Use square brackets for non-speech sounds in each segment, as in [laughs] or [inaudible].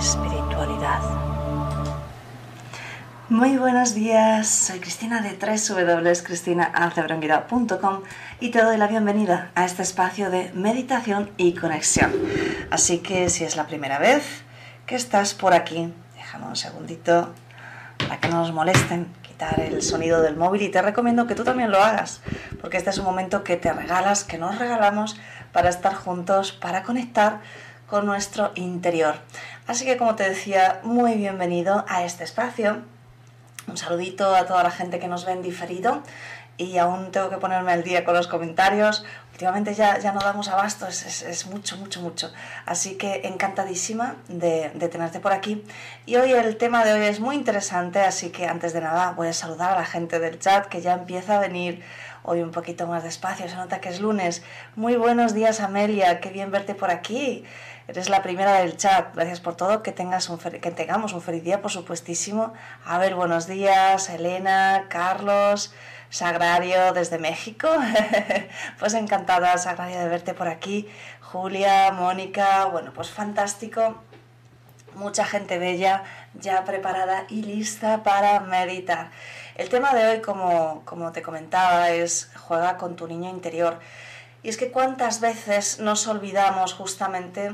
espiritualidad. Muy buenos días, soy Cristina de www.cristinaalcebronguida.com y te doy la bienvenida a este espacio de meditación y conexión. Así que si es la primera vez que estás por aquí, déjame un segundito para que no nos molesten el sonido del móvil y te recomiendo que tú también lo hagas, porque este es un momento que te regalas, que nos regalamos para estar juntos, para conectar con nuestro interior. Así que como te decía, muy bienvenido a este espacio. Un saludito a toda la gente que nos ve en diferido y aún tengo que ponerme al día con los comentarios. Últimamente ya, ya no damos abasto, es, es, mucho, mucho, mucho. Así que encantadísima de, de, tenerte por aquí. Y hoy el tema de hoy es muy interesante, así que antes de nada voy a saludar a la gente del chat que ya empieza a venir hoy un poquito más despacio, se nota que es lunes. Muy buenos días Amelia, qué bien verte por aquí. Eres la primera del chat, gracias por todo, que, tengas un que tengamos un feliz día, por supuestísimo. A ver, buenos días, Elena, Carlos. Sagrario desde México. [laughs] pues encantada, Sagrario, de verte por aquí. Julia, Mónica, bueno, pues fantástico. Mucha gente bella ya preparada y lista para meditar. El tema de hoy, como, como te comentaba, es juega con tu niño interior. Y es que cuántas veces nos olvidamos justamente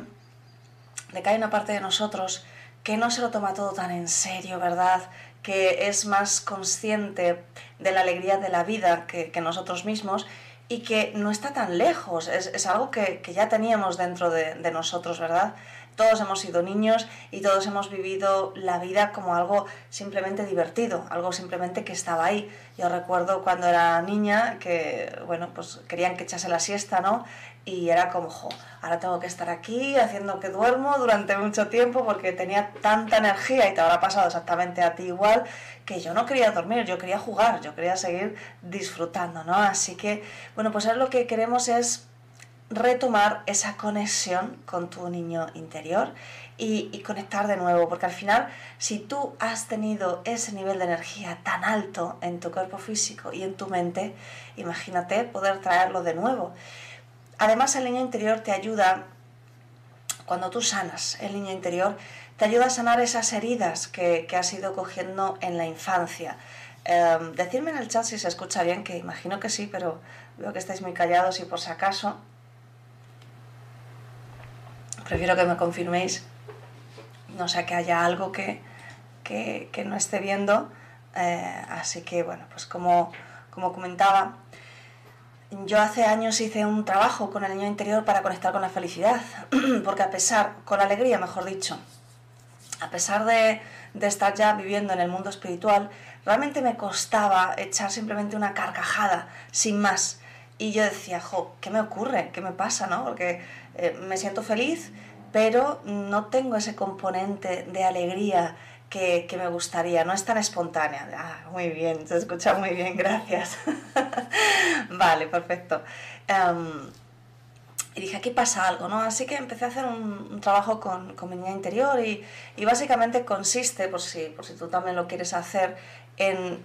de que hay una parte de nosotros que no se lo toma todo tan en serio, ¿verdad? que es más consciente de la alegría de la vida que, nosotros mismos y que no está tan lejos, es, algo que, ya teníamos dentro de, de, nosotros, ¿verdad? Todos hemos sido niños y todos hemos vivido la vida como algo simplemente divertido, algo simplemente que estaba ahí. Yo recuerdo cuando era niña que, bueno, pues querían que echase la siesta, ¿no? Y era como, jo, ahora tengo que estar aquí haciendo que duermo durante mucho tiempo porque tenía tanta energía y te habrá pasado exactamente a ti igual que yo no quería dormir, yo quería jugar, yo quería seguir disfrutando, ¿no? Así que, bueno, pues ahora lo que queremos es retomar esa conexión con tu niño interior y, y, conectar de nuevo, porque al final, si tú has tenido ese nivel de energía tan alto en tu cuerpo físico y en tu mente, imagínate poder traerlo de nuevo. Además, el niño interior te ayuda, cuando tú sanas el niño interior, te ayuda a sanar esas heridas que, has ido cogiendo en la infancia. Eh, decidme en el chat si se escucha bien, que imagino que sí, pero veo que estáis muy callados y por si acaso, prefiero que me confirméis, no sea que haya algo que, que, no esté viendo. Eh, así que bueno, pues como, como comentaba, yo hace años hice un trabajo con el niño interior para conectar con la felicidad, [clears throat] porque a pesar, con la alegría mejor dicho, a pesar de, de, estar ya viviendo en el mundo espiritual, realmente me costaba echar simplemente una carcajada, sin más. Y yo decía, jo, ¿qué me ocurre? ¿Qué me pasa? ¿no? Porque eh, me siento feliz, pero no tengo ese componente de alegría que, me gustaría, no es tan espontánea. Ah, muy bien, se escucha muy bien, gracias. [laughs] vale, perfecto. Em, y dije, aquí pasa algo, ¿no? Así que empecé a hacer un, trabajo con, con, mi niña interior y, y, básicamente consiste, por si, por si tú también lo quieres hacer, en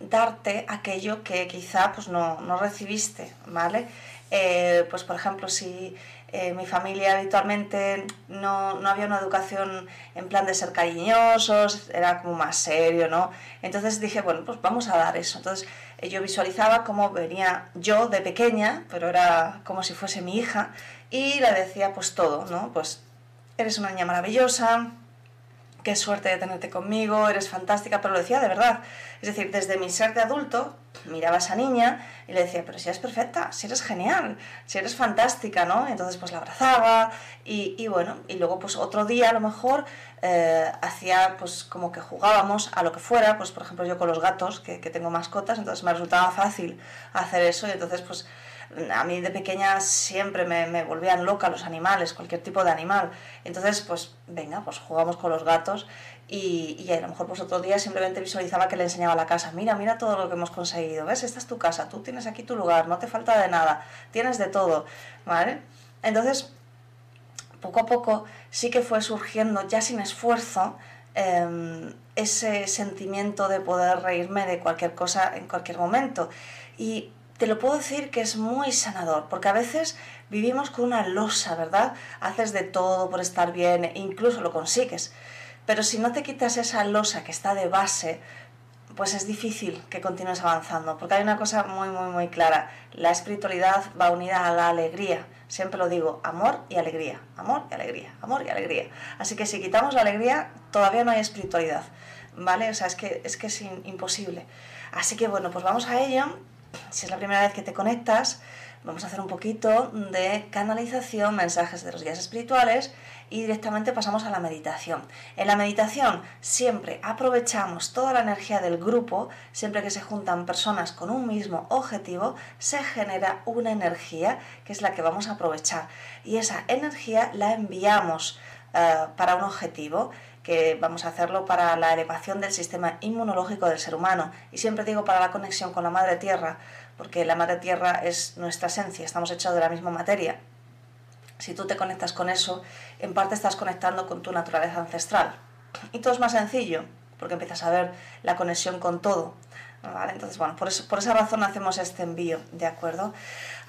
darte aquello que quizá pues, no, no recibiste, ¿vale? Eh, pues por ejemplo, si eh, mi familia habitualmente no, no, había una educación en plan de ser cariñosos, era como más serio, ¿no? Entonces dije, bueno, pues vamos a dar eso. Entonces eh, yo visualizaba cómo venía yo de pequeña, pero era como si fuese mi hija, y le decía pues todo, ¿no? Pues eres una niña maravillosa, qué suerte de tenerte conmigo, eres fantástica, pero lo decía de verdad. Es decir, desde mi ser de adulto, miraba a esa niña y le decía, pero si eres perfecta, si eres genial, si eres fantástica, ¿no? Entonces pues la abrazaba y, bueno, y luego pues otro día a lo mejor eh, hacía pues como que jugábamos a lo que fuera, pues por ejemplo yo con los gatos, que, que tengo mascotas, entonces me resultaba fácil hacer eso y entonces pues A mí de pequeña siempre me, volvían loca los animales, cualquier tipo de animal. Entonces, pues venga, pues jugamos con los gatos y, a lo mejor pues otro día simplemente visualizaba que le enseñaba la casa. Mira, mira todo lo que hemos conseguido. ¿Ves? Esta es tu casa, tú tienes aquí tu lugar, no te falta de nada, tienes de todo. ¿Vale? Entonces, poco a poco sí que fue surgiendo, ya sin esfuerzo, eh, ese sentimiento de poder reírme de cualquier cosa en cualquier momento. Y te lo puedo decir que es muy sanador, porque a veces vivimos con una losa, ¿verdad? Haces de todo por estar bien, e incluso lo consigues. Pero si no te quitas esa losa que está de base, pues es difícil que continúes avanzando, porque hay una cosa muy, muy, muy clara. La espiritualidad va unida a la alegría. Siempre lo digo, amor y alegría, amor y alegría, amor y alegría. Así que si quitamos la alegría, todavía no hay espiritualidad, ¿vale? O sea, es que es, que es imposible. Así que bueno, pues vamos a ello. Si es la primera vez que te conectas, vamos a hacer un poquito de canalización, mensajes de los guías espirituales y directamente pasamos a la meditación. En la meditación siempre aprovechamos toda la energía del grupo, siempre que se juntan personas con un mismo objetivo, se genera una energía que es la que vamos a aprovechar y esa energía la enviamos uh, para un objetivo que vamos a hacerlo para la elevación del sistema inmunológico del ser humano y siempre digo para la conexión con la madre tierra porque la madre tierra es nuestra esencia, estamos hechos de la misma materia. Si tú te conectas con eso, en parte estás conectando con tu naturaleza ancestral. Y todo es más sencillo, porque empiezas a ver la conexión con todo. ¿Vale? Entonces, bueno, por, eso, por esa razón hacemos este envío, ¿de acuerdo?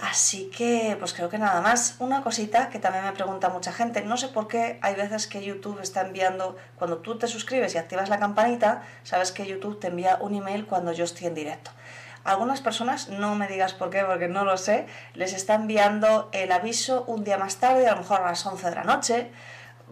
Así que, pues creo que nada más. Una cosita que también me pregunta mucha gente, no sé por qué hay veces que YouTube está enviando, cuando tú te suscribes y activas la campanita, sabes que YouTube te envía un email cuando yo estoy en directo algunas personas, no me digas por qué, porque no lo sé, les está enviando el aviso un día más tarde, a lo mejor a las 11 de la noche,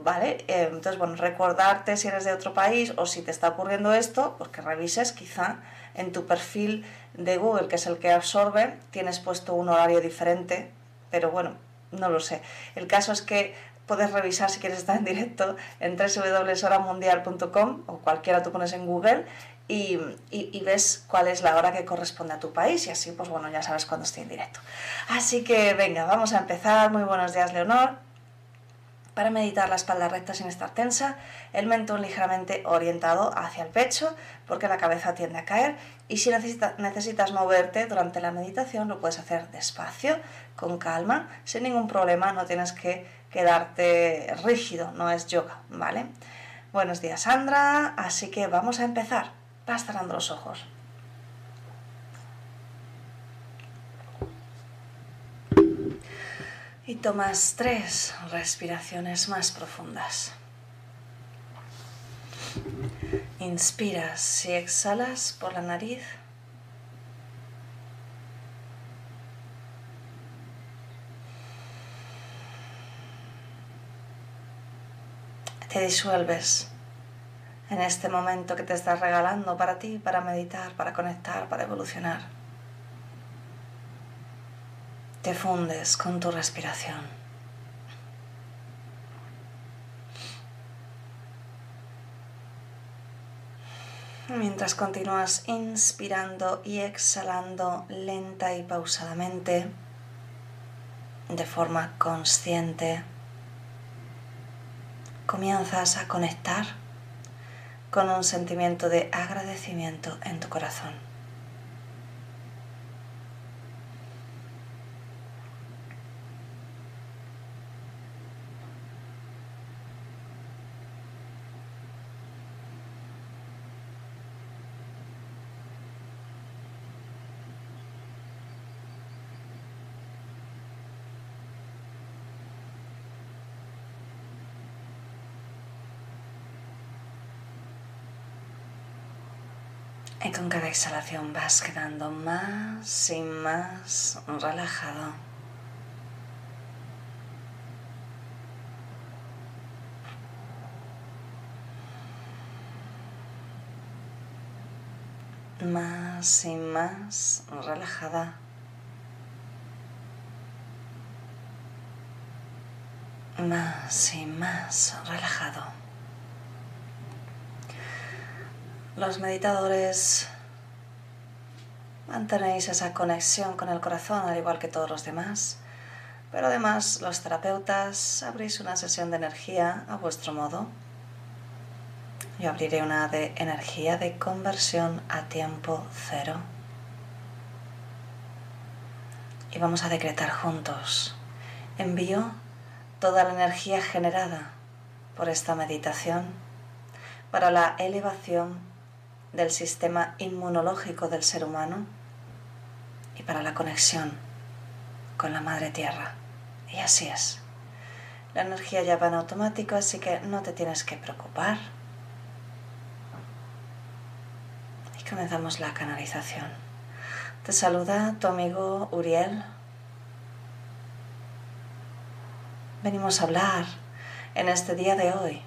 ¿vale? Eh, entonces, bueno, recordarte si eres de otro país o si te está ocurriendo esto, porque revises quizá en tu perfil de Google, que es el que absorbe, tienes puesto un horario diferente, pero bueno, no lo sé. El caso es que puedes revisar si quieres estar en directo en www.horamundial.com o cualquiera tú pones en Google y, y, ves cuál es la hora que corresponde a tu país y así pues bueno ya sabes cuándo estoy en directo. Así que venga, vamos a empezar. Muy buenos días Leonor. Para meditar la espalda recta sin estar tensa, el mentón ligeramente orientado hacia el pecho porque la cabeza tiende a caer y si necesitas moverte durante la meditación lo puedes hacer despacio, con calma, sin ningún problema, no tienes que quedarte rígido, no es yoga, ¿vale? Buenos días Sandra, así que vamos a empezar. Vas cerrando los ojos. Y tomas tres respiraciones más profundas. Inspiras y exhalas por la nariz. Te disuelves en este momento que te estás regalando para ti, para meditar, para conectar, para evolucionar. Te fundes con tu respiración. Mientras continúas inspirando y exhalando lenta y pausadamente, de forma consciente, comienzas a conectar con un sentimiento de agradecimiento en tu corazón. Y con exhalación vas quedando más y más relajado. Más y más relajada. Más y más relajado. Los meditadores Mantenéis esa conexión con el corazón al igual que todos los demás. Pero además los terapeutas abrís una sesión de energía a vuestro modo. Yo abriré una de energía de conversión a tiempo cero. Y vamos a decretar juntos. Envío toda la energía generada por esta meditación para la elevación del sistema inmunológico del ser humano y para la conexión con la Madre Tierra. Y así es. La energía ya va en automático, así que no te tienes que preocupar. Y comenzamos la canalización. Te saluda tu amigo Uriel. Venimos a hablar en este día de hoy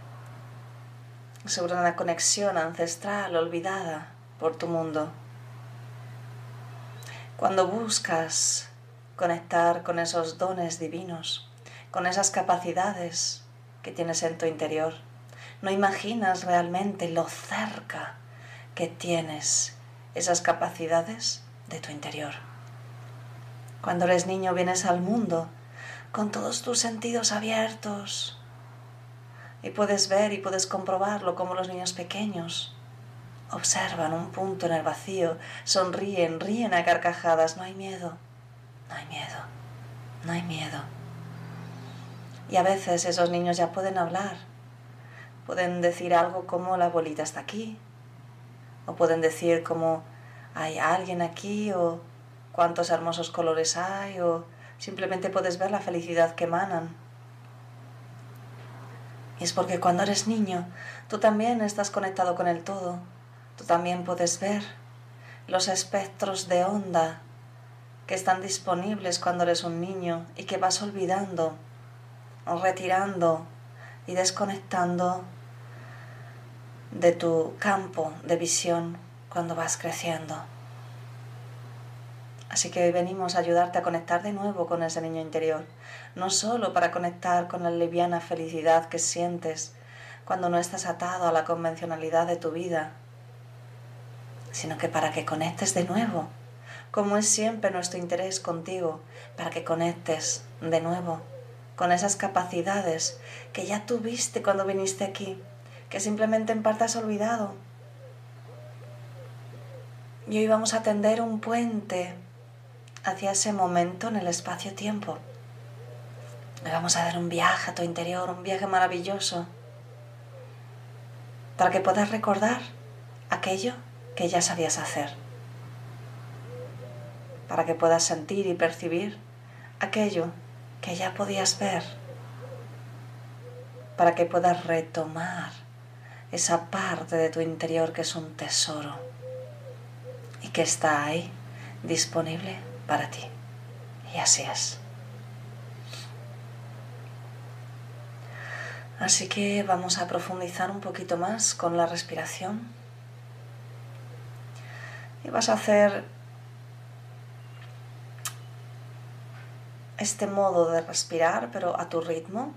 sobre una conexión ancestral olvidada por tu mundo. Cuando buscas conectar con esos dones divinos, con esas capacidades que tienes en tu interior. No imaginas realmente lo cerca que tienes esas capacidades de tu interior. Cuando eres niño vienes al mundo con todos tus sentidos abiertos y puedes ver y puedes comprobarlo como los niños pequeños observan un punto en el vacío, sonríen, ríen a carcajadas, no hay miedo no hay miedo, no hay miedo. Y a veces esos niños ya pueden hablar, pueden decir algo como la bolita está aquí, o pueden decir como hay alguien aquí, o cuántos hermosos colores hay, o simplemente puedes ver la felicidad que emanan. Y es porque cuando eres niño, tú también estás conectado con el todo, tú también puedes ver los espectros de onda que están disponibles cuando eres un niño y que vas olvidando, retirando y desconectando de tu campo de visión cuando vas creciendo. Así que hoy venimos a ayudarte a conectar de nuevo con ese niño interior, no solo para conectar con la liviana felicidad que sientes cuando no estás atado a la convencionalidad de tu vida, sino que para que conectes de nuevo como es siempre nuestro interés contigo, para que conectes de nuevo con esas capacidades que ya tuviste cuando viniste aquí, que simplemente en parte has olvidado. Y hoy vamos a tender un puente hacia ese momento en el espacio-tiempo. Vamos a dar un viaje a tu interior, un viaje maravilloso, para que puedas recordar aquello que ya sabías hacer para que puedas sentir y percibir aquello que ya podías ver, para que puedas retomar esa parte de tu interior que es un tesoro y que está ahí disponible para ti. Y así es. Así que vamos a profundizar un poquito más con la respiración. Y vas a hacer este modo de respirar, pero a tu ritmo.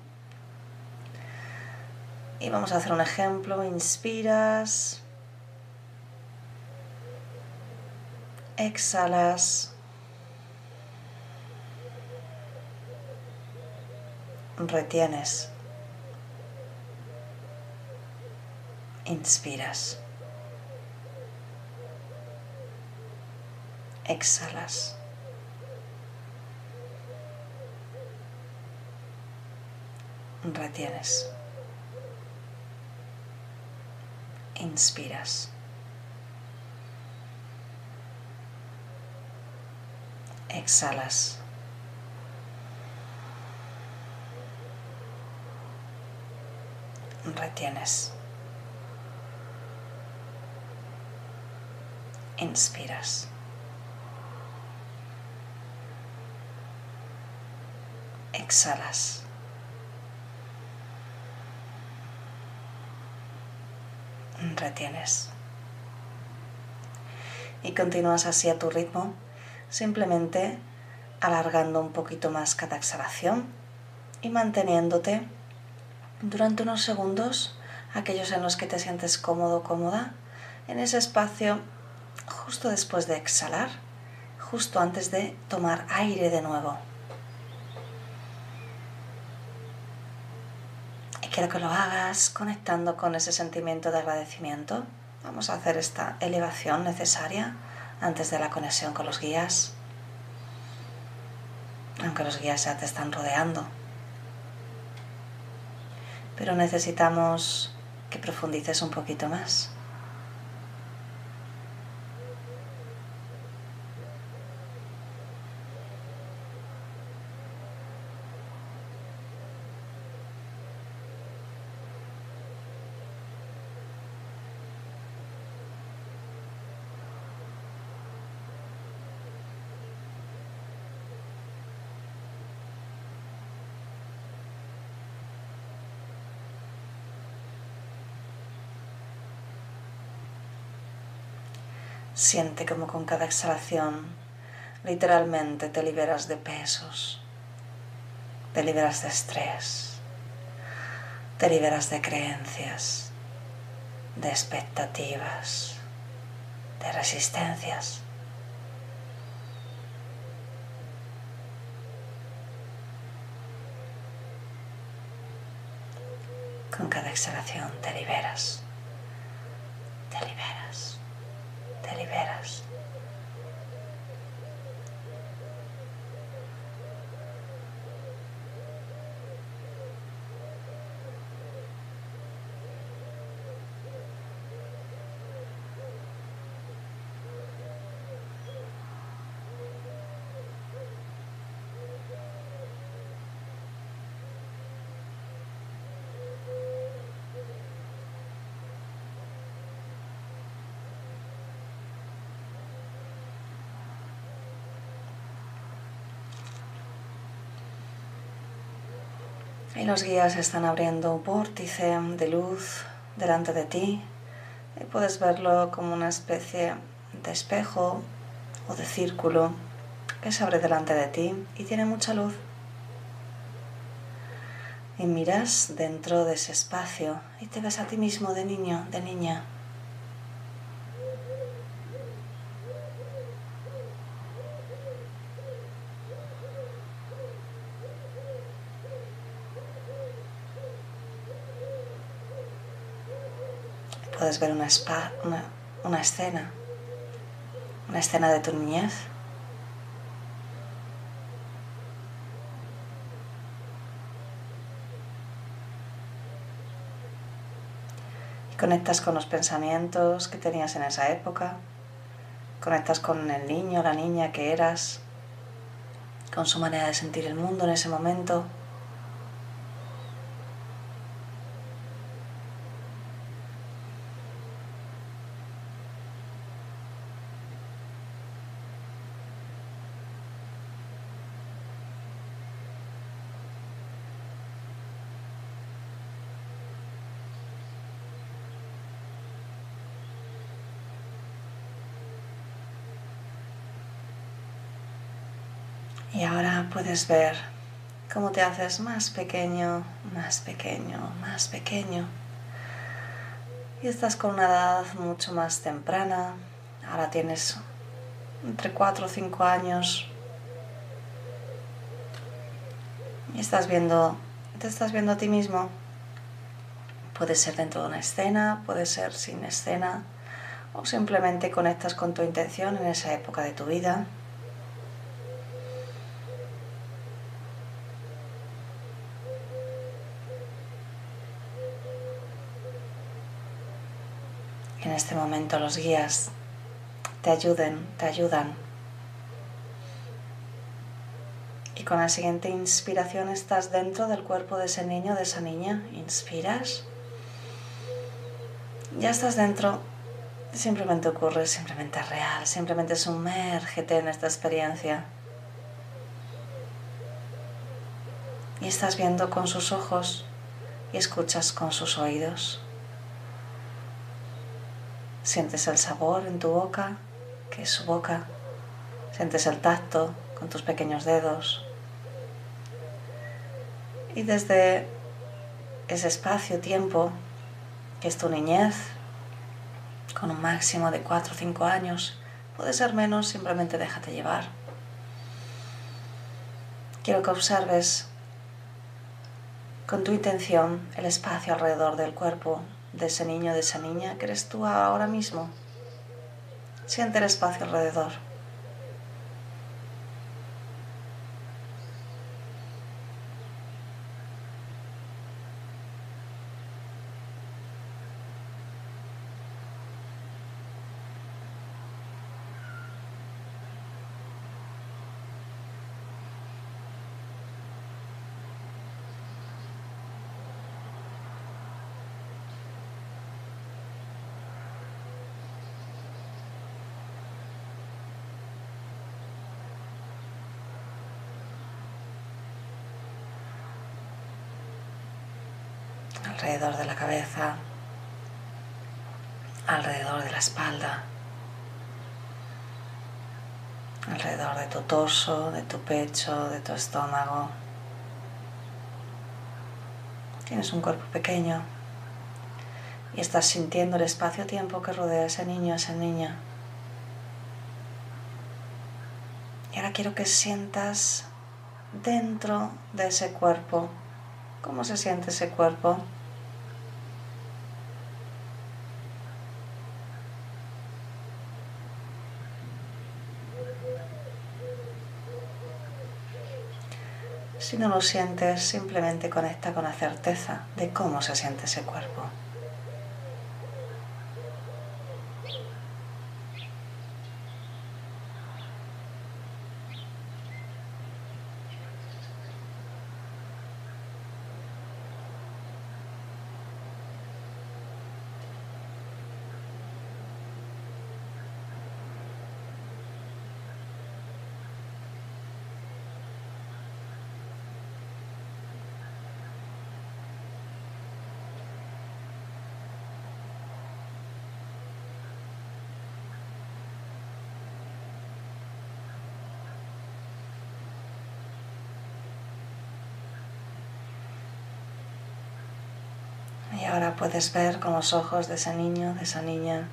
Y vamos a hacer un ejemplo. Inspiras. Exhalas. Retienes. Inspiras. Exhalas. retienes. Inspiras. Exhalas. Retienes. Inspiras. Exhalas. retienes. Y continúas así a tu ritmo, simplemente alargando un poquito más cada exhalación y manteniéndote durante unos segundos, aquellos en los que te sientes cómodo, cómoda, en ese espacio justo después de exhalar justo antes de tomar aire de nuevo. Quiero que lo hagas conectando con ese sentimiento de agradecimiento. Vamos a hacer esta elevación necesaria antes de la conexión con los guías. Aunque los guías ya te están rodeando. Pero necesitamos que profundices un poquito más. Siente como con cada exhalación literalmente te liberas de pesos, te liberas de estrés, te liberas de creencias, de expectativas, de resistencias. Con cada exhalación te liberas, te liberas te liberas. Y los guías están abriendo un vórtice de luz delante de ti. Y puedes verlo como una especie de espejo o de círculo que se abre delante de ti y tiene mucha luz. Y miras dentro de ese espacio y te ves a ti mismo de niño, de niña. Puedes ver una, escena, una escena de tu niñez. Conectas con los pensamientos que tenías en esa época, conectas con el niño, la niña que eras, con su manera de sentir el mundo en ese momento. Y ahora puedes ver cómo te haces más pequeño, más pequeño, más pequeño. Y estás con una edad mucho más temprana. Ahora tienes entre 4 o 5 años. Y estás viendo, te estás viendo a ti mismo. Puede ser dentro de una escena, puede ser sin escena, o simplemente conectas con tu intención en esa época de tu vida. en este los guías te ayuden, te ayudan. Y con la siguiente inspiración estás dentro del cuerpo de ese niño, de esa niña. Inspiras. Ya estás dentro. Simplemente ocurre, simplemente es real, simplemente sumérgete en esta experiencia. Y estás viendo con sus ojos y escuchas con sus oídos. Sientes el sabor en tu boca, que es su boca. Sientes el tacto con tus pequeños dedos. Y desde ese espacio-tiempo, que es tu niñez, con un máximo de 4 o 5 años, puede ser menos, simplemente déjate llevar. Quiero que observes con tu intención el espacio alrededor del cuerpo de ese niño, de esa niña que eres tú ahora mismo. Siente el espacio alrededor. Alrededor de la cabeza, alrededor de la espalda, alrededor de tu torso, de tu pecho, de tu estómago. Tienes un cuerpo pequeño y estás sintiendo el espacio-tiempo que rodea a ese niño, a esa niña. Y ahora quiero que sientas dentro de ese cuerpo, cómo se siente ese cuerpo. Si no lo sientes, simplemente conecta con la certeza de cómo se siente ese cuerpo. Y ahora puedes ver con los ojos de ese niño, de esa niña.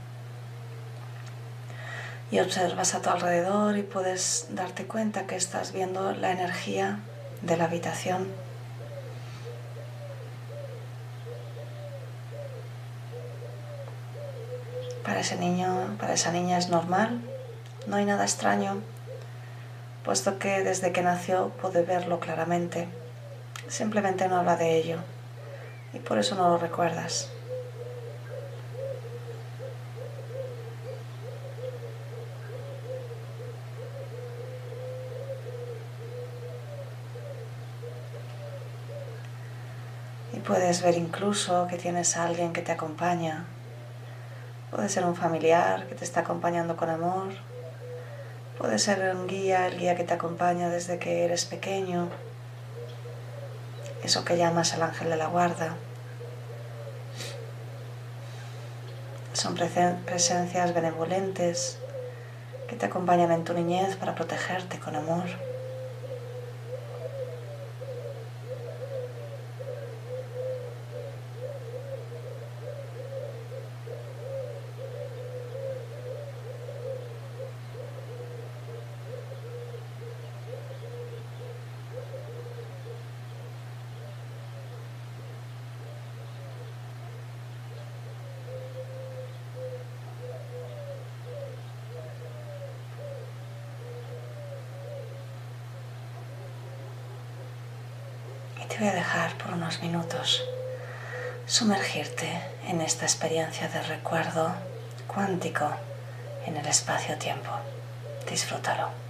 Y observas a tu alrededor y puedes darte cuenta que estás viendo la energía de la habitación. Para ese niño, para esa niña es normal, no hay nada extraño, puesto que desde que nació puede verlo claramente. Simplemente no habla de ello y por eso no lo recuerdas. Y puedes ver incluso que tienes a alguien que te acompaña. Puede ser un familiar que te está acompañando con amor. Puede ser un guía, el guía que te acompaña desde que eres pequeño eso que llamas el ángel de la guarda. Son presencias benevolentes que te acompañan en tu niñez para protegerte con amor. te voy a dejar por unos minutos sumergirte en esta experiencia de recuerdo cuántico en el espacio-tiempo. Disfrútalo.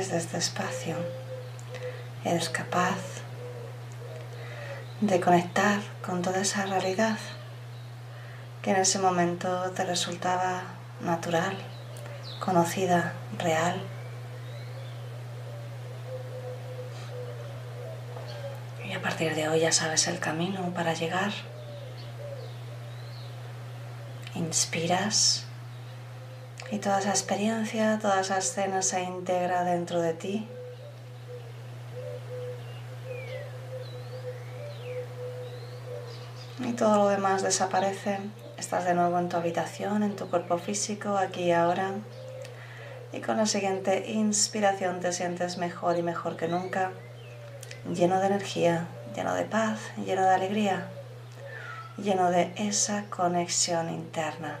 Desde este espacio eres capaz de conectar con toda esa realidad que en ese momento te resultaba natural, conocida, real. Y a partir de hoy ya sabes el camino para llegar. Inspiras y toda esa experiencia, toda esa escena se integra dentro de ti. Y todo lo demás desaparece. Estás de nuevo en tu habitación, en tu cuerpo físico, aquí y ahora. Y con la siguiente inspiración te sientes mejor y mejor que nunca, lleno de energía, lleno de paz, lleno de alegría, lleno de esa conexión interna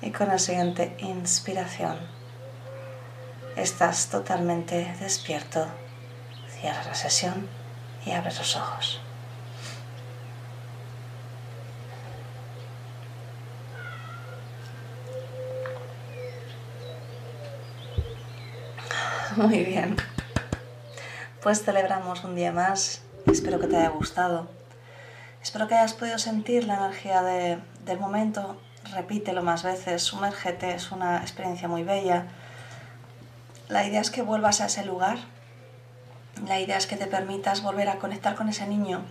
y con la siguiente inspiración estás totalmente despierto. Cierra la sesión y abres los ojos. [laughs] Muy bien. Pues celebramos un día más. Espero que te haya gustado. Espero que hayas podido sentir la energía del momento repítelo más veces, sumérgete, es una experiencia muy bella. La idea es que vuelvas a ese lugar, la idea es que te permitas volver a conectar con ese niño.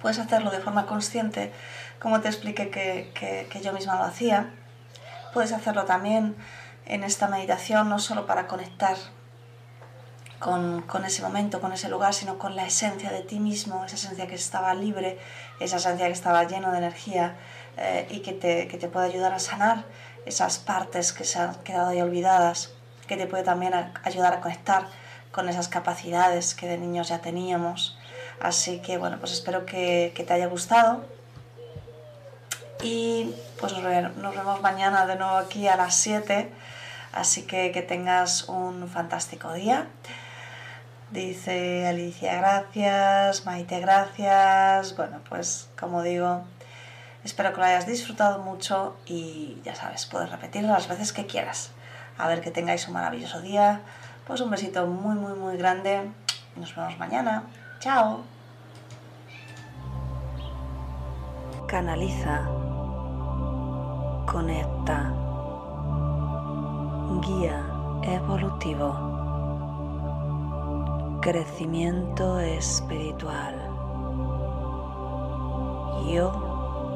Puedes hacerlo de forma consciente, como te expliqué que, yo misma lo hacía. Puedes hacerlo también en esta meditación, no solo para conectar con, con, ese momento, con ese lugar, sino con la esencia de ti mismo, esa esencia que estaba libre, esa esencia que estaba lleno de energía, eh, y que te, que te puede ayudar a sanar esas partes que se han quedado ahí olvidadas, que te puede también ayudar a conectar con esas capacidades que de niños ya teníamos. Así que bueno, pues espero que, te haya gustado y pues nos, nos vemos mañana de nuevo aquí a las 7. Así que que tengas un fantástico día. Dice Alicia, gracias, Maite, gracias. Bueno, pues como digo, Espero que lo hayas disfrutado mucho y ya sabes, puedes repetirlo las veces que quieras. A ver que tengáis un maravilloso día. Pues un besito muy, muy, muy grande. Nos vemos mañana. Chao. Canaliza. Conecta. Guía evolutivo. Crecimiento espiritual. Yo